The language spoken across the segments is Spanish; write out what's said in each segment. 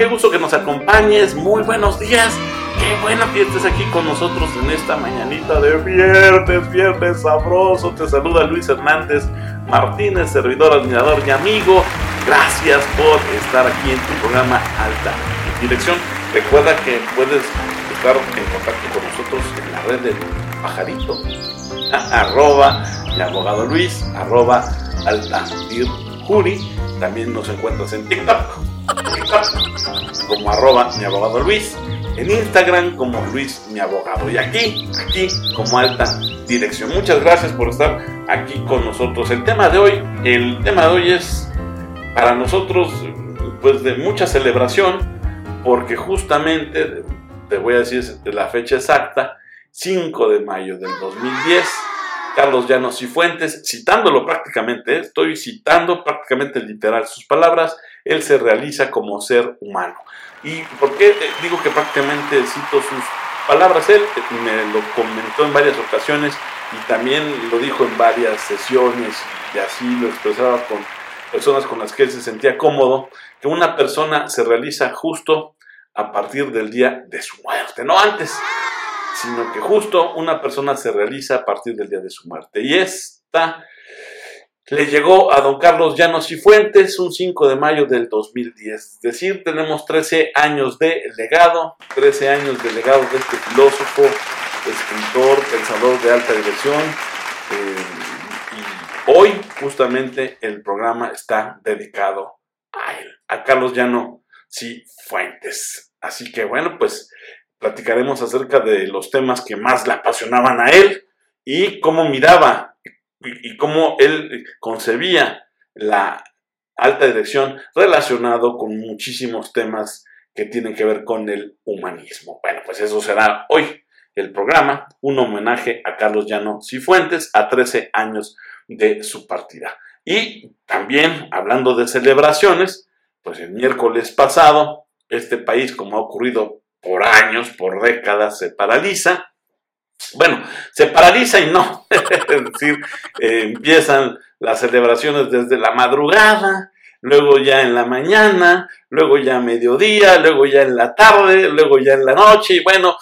qué gusto que nos acompañes. Muy buenos días. Qué bueno que estés aquí con nosotros en esta mañanita de viernes, viernes sabroso. Te saluda Luis Hernández Martínez, servidor, admirador y amigo. Gracias por estar aquí en tu programa Alta Dirección. Recuerda que puedes estar en contacto con nosotros en la red del pajarito, arroba el abogado Luis, arroba alta juri. También nos encuentras en TikTok, como arroba mi abogado Luis, en Instagram como Luis mi abogado y aquí, aquí como alta dirección. Muchas gracias por estar aquí con nosotros. El tema de hoy, el tema de hoy es para nosotros pues de mucha celebración porque justamente te voy a decir la fecha exacta, 5 de mayo del 2010 Carlos Llanos y Fuentes, citándolo prácticamente, estoy citando prácticamente literal sus palabras, él se realiza como ser humano. ¿Y por qué digo que prácticamente cito sus palabras? Él me lo comentó en varias ocasiones y también lo dijo en varias sesiones y así lo expresaba con personas con las que él se sentía cómodo, que una persona se realiza justo a partir del día de su muerte, no antes sino que justo una persona se realiza a partir del día de su muerte. Y esta le llegó a don Carlos Llanos y Fuentes un 5 de mayo del 2010. Es decir, tenemos 13 años de legado, 13 años de legado de este filósofo, escritor, pensador de alta dirección. Eh, y hoy justamente el programa está dedicado a él, a Carlos Llano y Fuentes. Así que bueno, pues platicaremos acerca de los temas que más le apasionaban a él y cómo miraba y, cómo él concebía la alta dirección relacionado con muchísimos temas que tienen que ver con el humanismo. Bueno, pues eso será hoy el programa, un homenaje a Carlos Llano Cifuentes a 13 años de su partida. Y también hablando de celebraciones, pues el miércoles pasado, este país, como ha ocurrido por años, por décadas, se paraliza. Bueno, se paraliza y no. es decir, eh, empiezan las celebraciones desde la madrugada, luego ya en la mañana, luego ya a mediodía, luego ya en la tarde, luego ya en la noche, y bueno,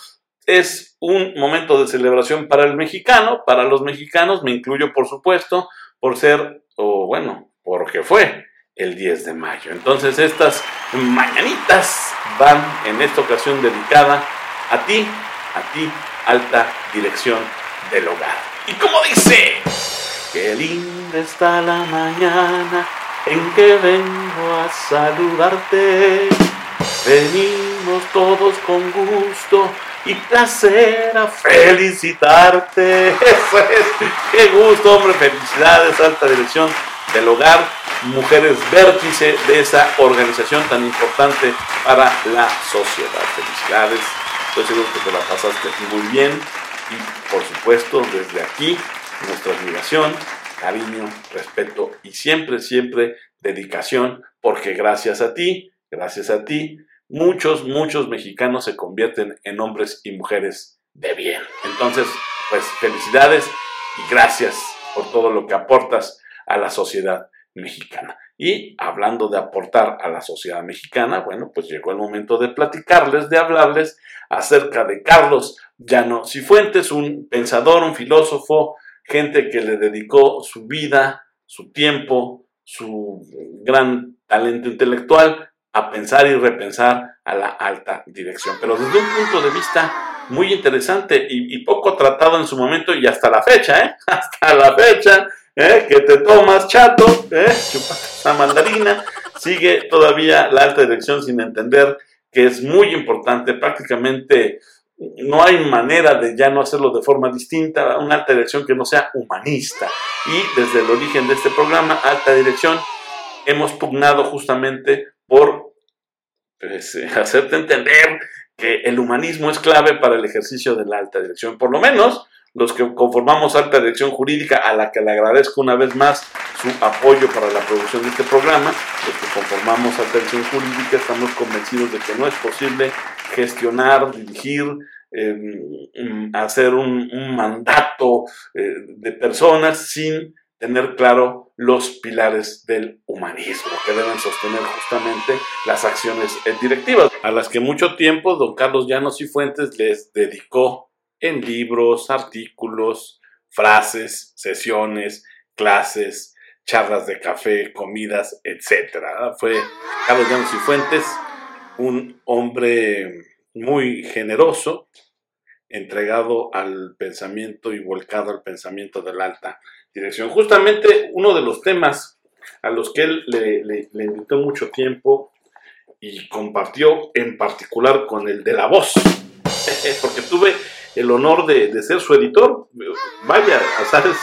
es un momento de celebración para el mexicano, para los mexicanos, me incluyo por supuesto, por ser, o bueno, porque fue el 10 de mayo. Entonces estas mañanitas van en esta ocasión dedicada a ti, a ti, alta dirección del hogar. Y como dice, qué linda está la mañana en que vengo a saludarte. Venimos todos con gusto y placer a felicitarte. Eso es, qué gusto, hombre, felicidades, alta dirección del hogar, mujeres vértice de esa organización tan importante para la sociedad. Felicidades, estoy seguro que te la pasaste muy bien y por supuesto desde aquí nuestra admiración, cariño, respeto y siempre, siempre dedicación, porque gracias a ti, gracias a ti, muchos, muchos mexicanos se convierten en hombres y mujeres de bien. Entonces, pues felicidades y gracias por todo lo que aportas a la sociedad mexicana. Y hablando de aportar a la sociedad mexicana, bueno, pues llegó el momento de platicarles, de hablarles acerca de Carlos Llano Cifuentes, un pensador, un filósofo, gente que le dedicó su vida, su tiempo, su gran talento intelectual a pensar y repensar a la alta dirección. Pero desde un punto de vista muy interesante y, y poco tratado en su momento y hasta la fecha, ¿eh? Hasta la fecha ¿eh? que te tomas, chato, ¿eh? esa mandarina, sigue todavía la alta dirección sin entender que es muy importante, prácticamente no hay manera de ya no hacerlo de forma distinta, una alta dirección que no sea humanista. Y desde el origen de este programa, Alta Dirección, hemos pugnado justamente por pues, hacerte entender que el humanismo es clave para el ejercicio de la alta dirección. Por lo menos los que conformamos Alta Dirección Jurídica, a la que le agradezco una vez más su apoyo para la producción de este programa, los que conformamos Alta Dirección Jurídica estamos convencidos de que no es posible gestionar, dirigir, em, hacer un, mandato eh, de personas sin tener claro los pilares del humanismo que deben sostener justamente las acciones directivas, a las que mucho tiempo don Carlos Llanos y Fuentes les dedicó en libros, artículos, frases, sesiones, clases, charlas de café, comidas, etc. Fue Carlos Llanos y Fuentes un hombre muy generoso, entregado al pensamiento y volcado al pensamiento de la alta dirección. Justamente uno de los temas a los que él le, invitó mucho tiempo y compartió en particular con el de la voz, porque tuve el honor de, ser su editor. Vaya, azares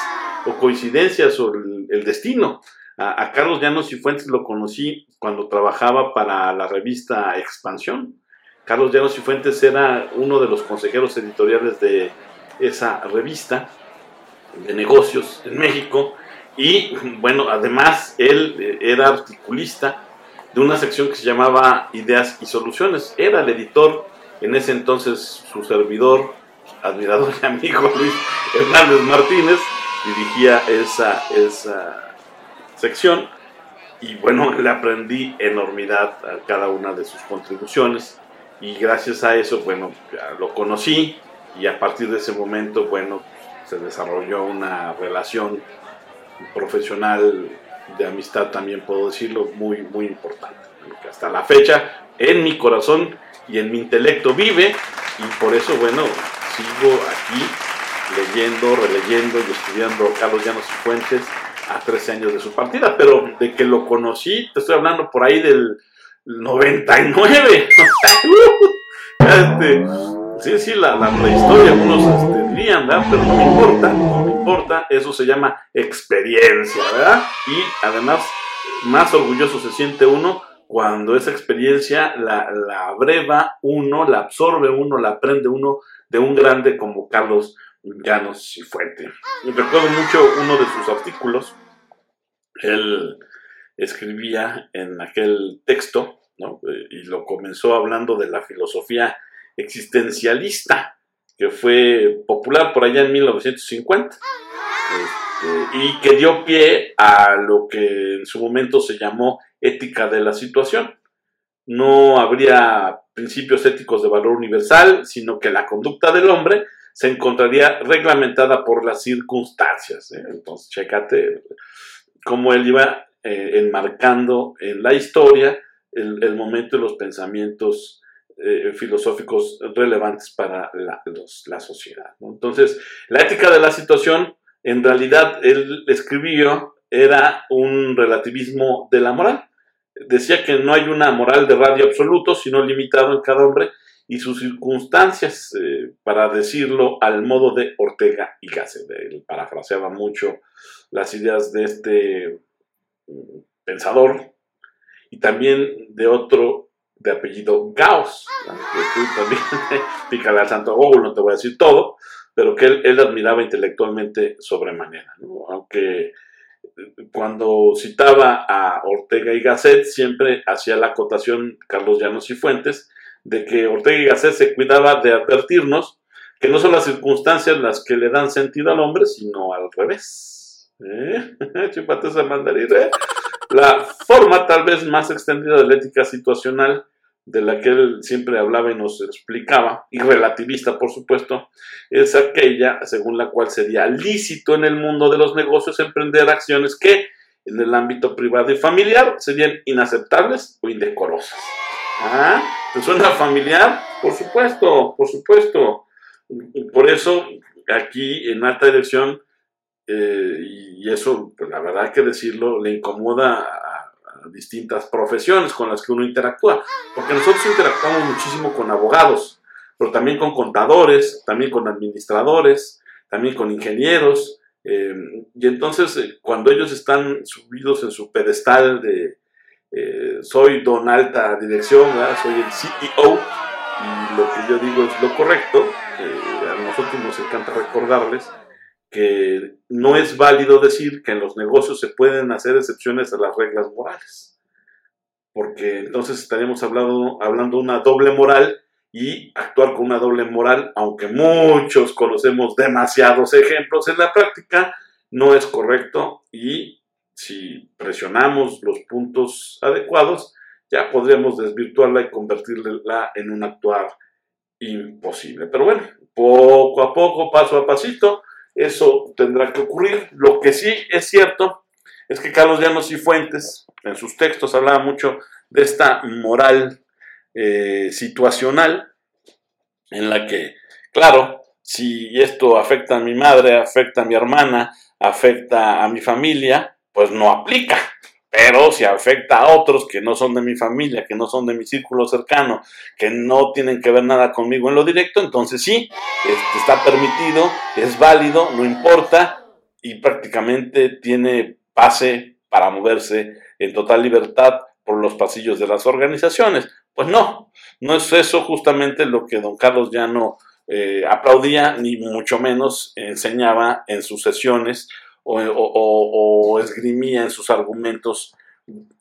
o coincidencias o el, destino. A, a, Carlos Llanos y Fuentes lo conocí cuando trabajaba para la revista Expansión. Carlos Llanos y era uno de los consejeros editoriales de esa revista de negocios en México y bueno, además él eh, era articulista de una sección que se llamaba Ideas y Soluciones. Era el editor, en ese entonces su servidor, admirador y amigo Luis Hernández Martínez, dirigía esa, esa sección. Y bueno, le aprendí enormidad a cada una de sus contribuciones. Y gracias a eso, bueno, lo conocí. Y a partir de ese momento, bueno, se desarrolló una relación profesional de amistad, también puedo decirlo, muy, muy importante. Hasta la fecha, en mi corazón y en mi intelecto vive. Y por eso, bueno, sigo aquí leyendo, releyendo y estudiando Carlos Llanos Fuentes a 13 años de su partida, pero de que lo conocí, te estoy hablando por ahí del 99. este, sí, sí, la, la prehistoria, unos este, dirían, ¿verdad? Pero no me importa, no me importa, eso se llama experiencia, ¿verdad? Y además, más orgulloso se siente uno cuando esa experiencia la, la abreva uno, la absorbe uno, la aprende uno de un grande como Carlos Llanos y Fuente. recuerdo mucho uno de sus artículos, él escribía en aquel texto, ¿no? y lo comenzó hablando de la filosofía existencialista, que fue popular por allá en 1950, este, y que dio pie a lo que en su momento se llamó ética de la situación. No habría principios éticos de valor universal, sino que la conducta del hombre se encontraría reglamentada por las circunstancias. ¿eh? Entonces, chécate cómo él iba eh, enmarcando en la historia el, momento de los pensamientos eh, filosóficos relevantes para la, la sociedad. Entonces, la ética de la situación, en realidad, él escribió, era un relativismo de la moral. Decía que no hay una moral de radio absoluto, sino limitado en cada hombre y sus circunstancias, eh, para decirlo al modo de Ortega y Gasset. Él parafraseaba mucho las ideas de este mm, pensador y también de otro de apellido Gauss, tú también pícale al santo Google, no te voy a decir todo, pero que él, admiraba intelectualmente sobremanera, aunque cuando citaba a Ortega y Gasset siempre hacía la acotación Carlos Llanos y Fuentes de que Ortega y Gasset se cuidaba de advertirnos que no son las circunstancias las que le dan sentido al hombre, sino al revés. ¿Eh? Chúpate esa. ¿eh? La forma tal vez más extendida de la ética situacional de la que él siempre hablaba y nos explicaba, y relativista por supuesto, es aquella según la cual sería lícito en el mundo de los negocios emprender acciones que en el ámbito privado y familiar serían inaceptables o indecorosas. ¿Ah? ¿Te suena familiar? Por supuesto, por supuesto. Por eso aquí en alta dirección, eh, y eso, pues la verdad que decirlo, le incomoda a, distintas profesiones con las que uno interactúa. Porque nosotros interactuamos muchísimo con abogados, pero también con contadores, también con administradores, también con ingenieros. Eh, y entonces, eh, cuando ellos están subidos en su pedestal de, eh, soy don alta dirección, soy el CEO y lo que yo digo es lo correcto. A nosotros nos encanta recordarles que no es válido decir que en los negocios se pueden hacer excepciones a las reglas morales, porque entonces estaríamos hablando, hablando de una doble moral y actuar con una doble moral, aunque muchos conocemos demasiados ejemplos en la práctica, no es correcto y si presionamos los puntos adecuados, ya podríamos desvirtuarla y convertirla en un actuar imposible. Pero bueno, poco a poco, paso a pasito, eso tendrá que ocurrir. Lo que sí es cierto es que Carlos Llanos y Fuentes, en sus textos, hablaba mucho de esta moral eh, situacional en la que, claro, si esto afecta a mi madre, afecta a mi hermana, afecta a mi familia, pues no aplica. Pero si afecta a otros que no son de mi familia, que no son de mi círculo cercano, que no tienen que ver nada conmigo en lo directo, entonces sí, este, está permitido, es válido, no importa y prácticamente tiene pase para moverse en total libertad por los pasillos de las organizaciones. Pues no, no es eso justamente lo que don Carlos Llano eh, aplaudía, ni mucho menos enseñaba en sus sesiones o, esgrimía en sus argumentos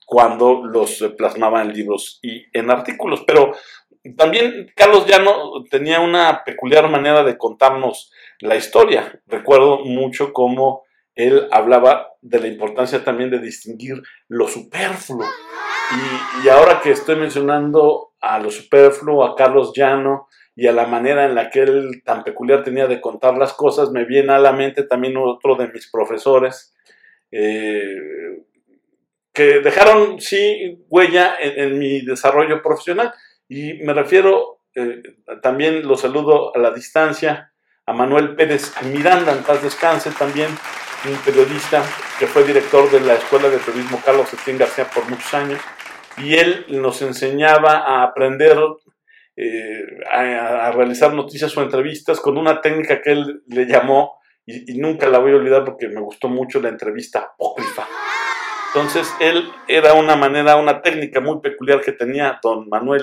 cuando los plasmaba en libros y en artículos. Pero también Carlos Llano tenía una peculiar manera de contarnos la historia. Recuerdo mucho cómo él hablaba de la importancia también de distinguir lo superfluo. Y, y, ahora que estoy mencionando a lo superfluo, a Carlos Llano y a la manera en la que él tan peculiar tenía de contar las cosas, me viene a la mente también otro de mis profesores, eh, que dejaron, sí, huella en, mi desarrollo profesional. Y me refiero, eh, también lo saludo a la distancia, a Manuel Pérez Miranda, en paz descanse también, un periodista que fue director de la Escuela de Periodismo Carlos Etienne García por muchos años, y él nos enseñaba a aprender eh, a, realizar noticias o entrevistas con una técnica que él le llamó, y, nunca la voy a olvidar porque me gustó mucho la entrevista apócrifa. Entonces, él era una manera, una técnica muy peculiar que tenía don Manuel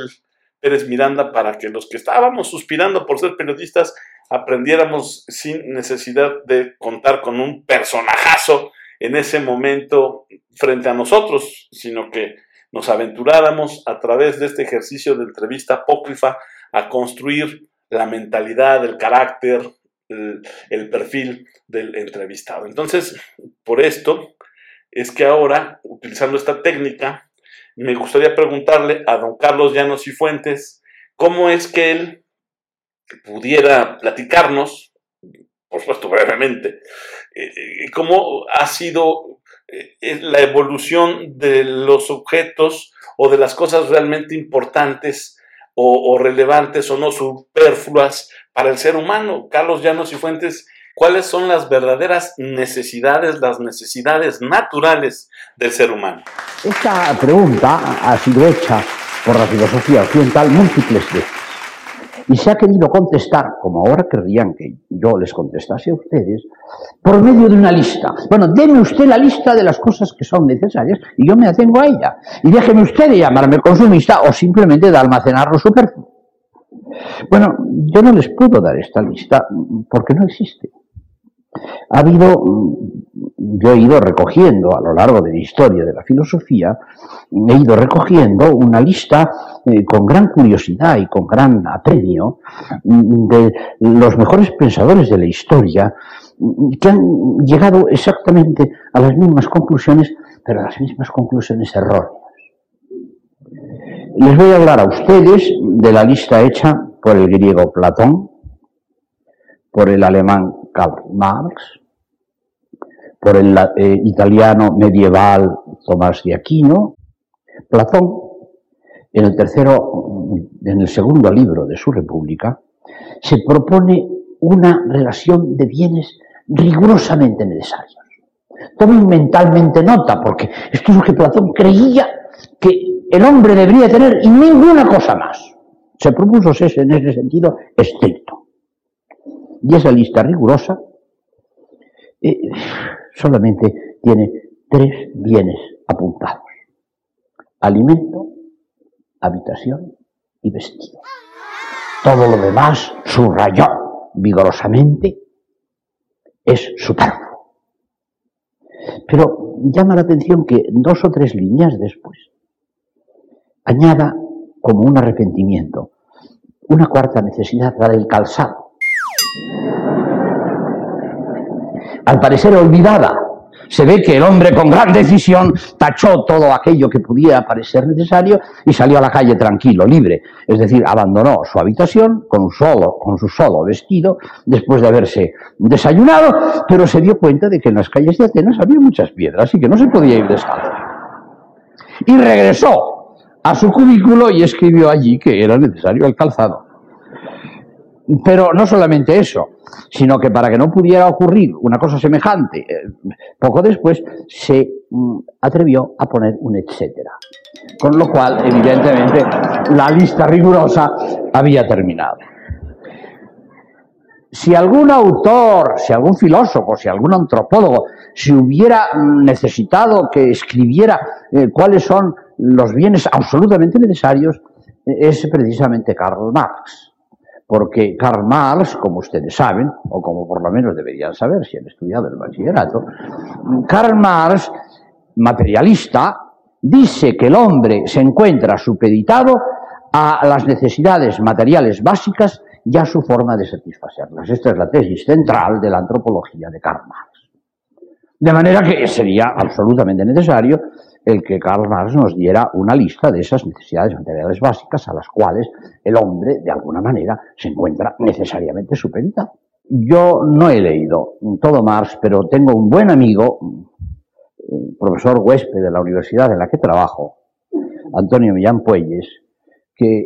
Pérez Miranda para que los que estábamos suspirando por ser periodistas aprendiéramos sin necesidad de contar con un personajazo en ese momento frente a nosotros, sino que nos aventuráramos a través de este ejercicio de entrevista apócrifa a construir la mentalidad, el carácter, el, perfil del entrevistado. Entonces, por esto es que ahora, utilizando esta técnica, me gustaría preguntarle a don Carlos Llanos y Fuentes cómo es que él pudiera platicarnos, por supuesto brevemente, eh, eh, cómo ha sido la evolución de los objetos o de las cosas realmente importantes o, relevantes o no superfluas para el ser humano. Carlos Llanos y Fuentes, ¿cuáles son las verdaderas necesidades, las necesidades naturales del ser humano? Esta pregunta ha sido hecha por la filosofía occidental múltiples veces y se ha querido contestar, como ahora querrían que yo les contestase a ustedes, por medio de una lista. Bueno, deme usted la lista de las cosas que son necesarias y yo me atengo a ella. Y déjeme usted de llamarme consumista o simplemente de almacenar lo superfluo. Bueno, yo no les puedo dar esta lista porque no existe. Ha habido, yo he ido recogiendo a lo largo de la historia de la filosofía, he ido recogiendo una lista eh, con gran curiosidad y con gran apremio de los mejores pensadores de la historia que han llegado exactamente a las mismas conclusiones, pero a las mismas conclusiones erróneas. Les voy a hablar a ustedes de la lista hecha por el griego Platón, por el alemán Karl Marx, por el eh, italiano medieval Tomás de Aquino, Platón, en el tercero, en el segundo libro de su República, se propone una relación de bienes rigurosamente necesarios. Tomen mentalmente nota, porque esto es lo que Platón creía que el hombre debería tener y ninguna cosa más. Se propuso en ese sentido estricto. Y esa lista rigurosa eh, solamente tiene tres bienes apuntados. Alimento, habitación y vestido. Todo lo demás subrayó vigorosamente es superfluo. Pero llama la atención que dos o tres líneas después añada como un arrepentimiento una cuarta necesidad, la del calzado. Al parecer olvidada. Se ve que el hombre con gran decisión tachó todo aquello que pudiera parecer necesario y salió a la calle tranquilo, libre. Es decir, abandonó su habitación con, solo, con su solo vestido después de haberse desayunado, pero se dio cuenta de que en las calles de Atenas había muchas piedras y que no se podía ir descalzo. Y regresó a su cubículo y escribió allí que era necesario el calzado. Pero no solamente eso, sino que para que no pudiera ocurrir una cosa semejante, eh, poco después se mm, atrevió a poner un etcétera. Con lo cual, evidentemente, la lista rigurosa había terminado. Si algún autor, si algún filósofo, si algún antropólogo se hubiera mm, necesitado que escribiera eh, cuáles son los bienes absolutamente necesarios, eh, es precisamente Karl Marx porque Karl Marx, como ustedes saben, o como por lo menos deberían saber si han estudiado el bachillerato, Karl Marx, materialista, dice que el hombre se encuentra supeditado a las necesidades materiales básicas y a su forma de satisfacerlas. Esta es la tesis central de la antropología de Karl Marx. De manera que sería absolutamente necesario el que Karl Marx nos diera una lista de esas necesidades materiales básicas a las cuales el hombre, de alguna manera, se encuentra necesariamente supeditado. Yo no he leído todo Marx, pero tengo un buen amigo, profesor huésped de la universidad en la que trabajo, Antonio Millán Puelles, que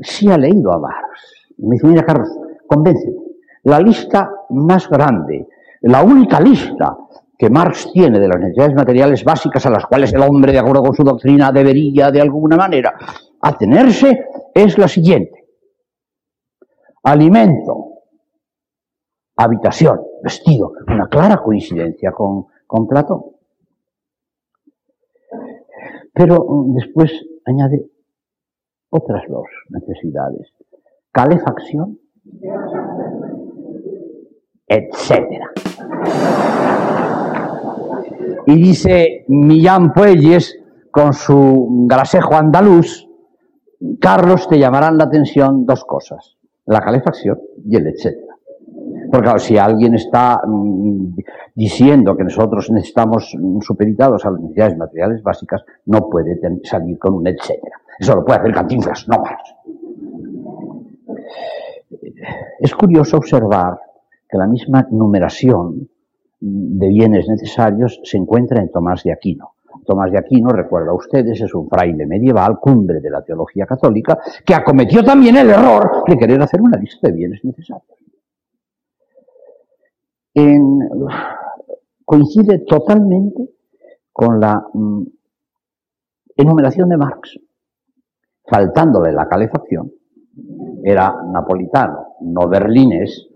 sí ha leído a Marx. me dice, mira Carlos, convéncete, la lista más grande, la única lista que Marx tiene de las necesidades materiales básicas a las cuales el hombre, de acuerdo con su doctrina, debería de alguna manera atenerse, es la siguiente. Alimento, habitación, vestido, una clara coincidencia con, Platón. Pero mm, después añade otras dos necesidades, calefacción, etcétera. Y dice Millán Puelles, con su grasejo andaluz, Carlos, te llamarán la atención dos cosas, la calefacción y el etcétera. Porque si alguien está mm, diciendo que nosotros necesitamos supeditados a las necesidades materiales básicas, no puede salir con un etcétera. Eso lo puede hacer Cantinflas, no más. Es curioso observar que la misma numeración de bienes necesarios se encuentra en Tomás de Aquino. Tomás de Aquino, recuerda a ustedes, es un fraile medieval, cumbre de la teología católica, que acometió también el error de querer hacer una lista de bienes necesarios. coincide totalmente con la mm, enumeración de Marx, faltándole la calefacción. Era napolitano, no berlinés,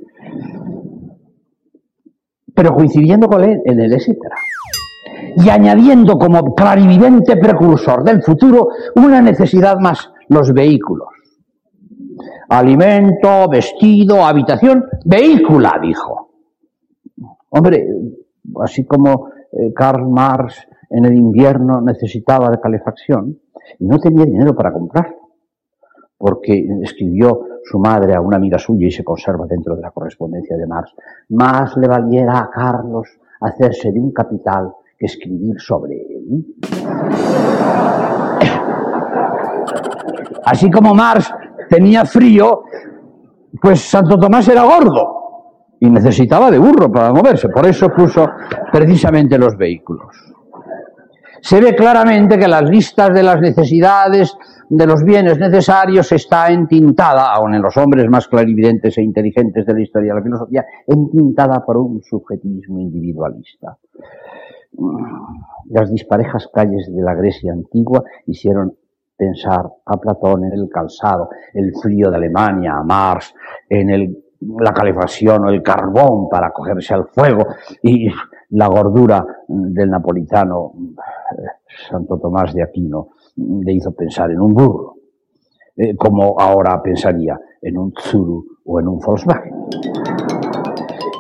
pero coincidiendo con él en el etcétera. Y añadiendo como clarividente precursor del futuro una necesidad más, los vehículos. Alimento, vestido, habitación, vehícula, dijo. Hombre, así como eh, Karl Marx en el invierno necesitaba de calefacción y no tenía dinero para comprar, porque escribió su madre a una amiga suya y se conserva dentro de la correspondencia de Marx, más le valiera a Carlos hacerse de un capital que escribir sobre él. Así como Marx tenía frío, pues Santo Tomás era gordo y necesitaba de burro para moverse, por eso puso precisamente los vehículos. Se ve claramente que las listas de las necesidades de los bienes necesarios está entintada, aun en los hombres más clarividentes e inteligentes de la historia de la filosofía, entintada por un subjetivismo individualista. Las disparejas calles de la Grecia antigua hicieron pensar a Platón en el calzado, el frío de Alemania, a Marx, en la calefacción o el carbón para cogerse al fuego y la gordura del napolitano Santo Tomás de Aquino le hizo pensar en un burro, eh, como ahora pensaría en un Tsuru o en un Volkswagen.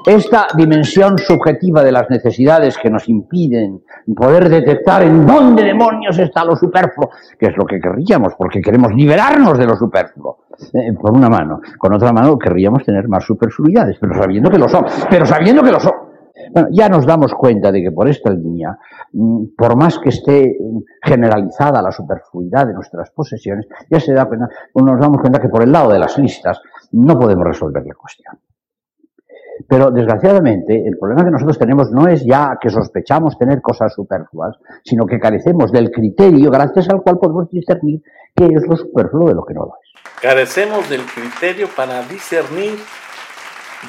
Esta dimensión subjetiva de las necesidades que nos impiden poder detectar en dónde demonios está lo superfluo, que es lo que querríamos, porque queremos liberarnos de lo superfluo, eh, por una mano. Con otra mano querríamos tener más superfluidades, pero sabiendo que lo son. Pero sabiendo que lo son. Bueno, ya nos damos cuenta de que por esta línea, mm, por más que esté generalizada la superfluidad de nuestras posesiones, ya se da cuenta, nos damos cuenta que por el lado de las listas no podemos resolver la cuestión. Pero desgraciadamente el problema que nosotros tenemos no es ya que sospechamos tener cosas superfluas, sino que carecemos del criterio gracias al cual podemos discernir qué es lo superfluo de lo que no lo es. Carecemos del criterio para discernir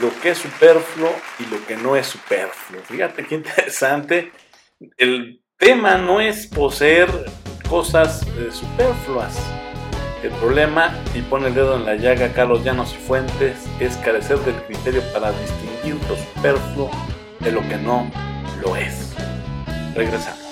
lo que es superfluo y lo que no es superfluo. Fíjate qué interesante. El tema no es poseer cosas eh, superfluas. El problema, y pone el dedo en la llaga Carlos Llanos y Fuentes, es carecer del criterio para distinguir lo superfluo de lo que no lo es. Regresamos.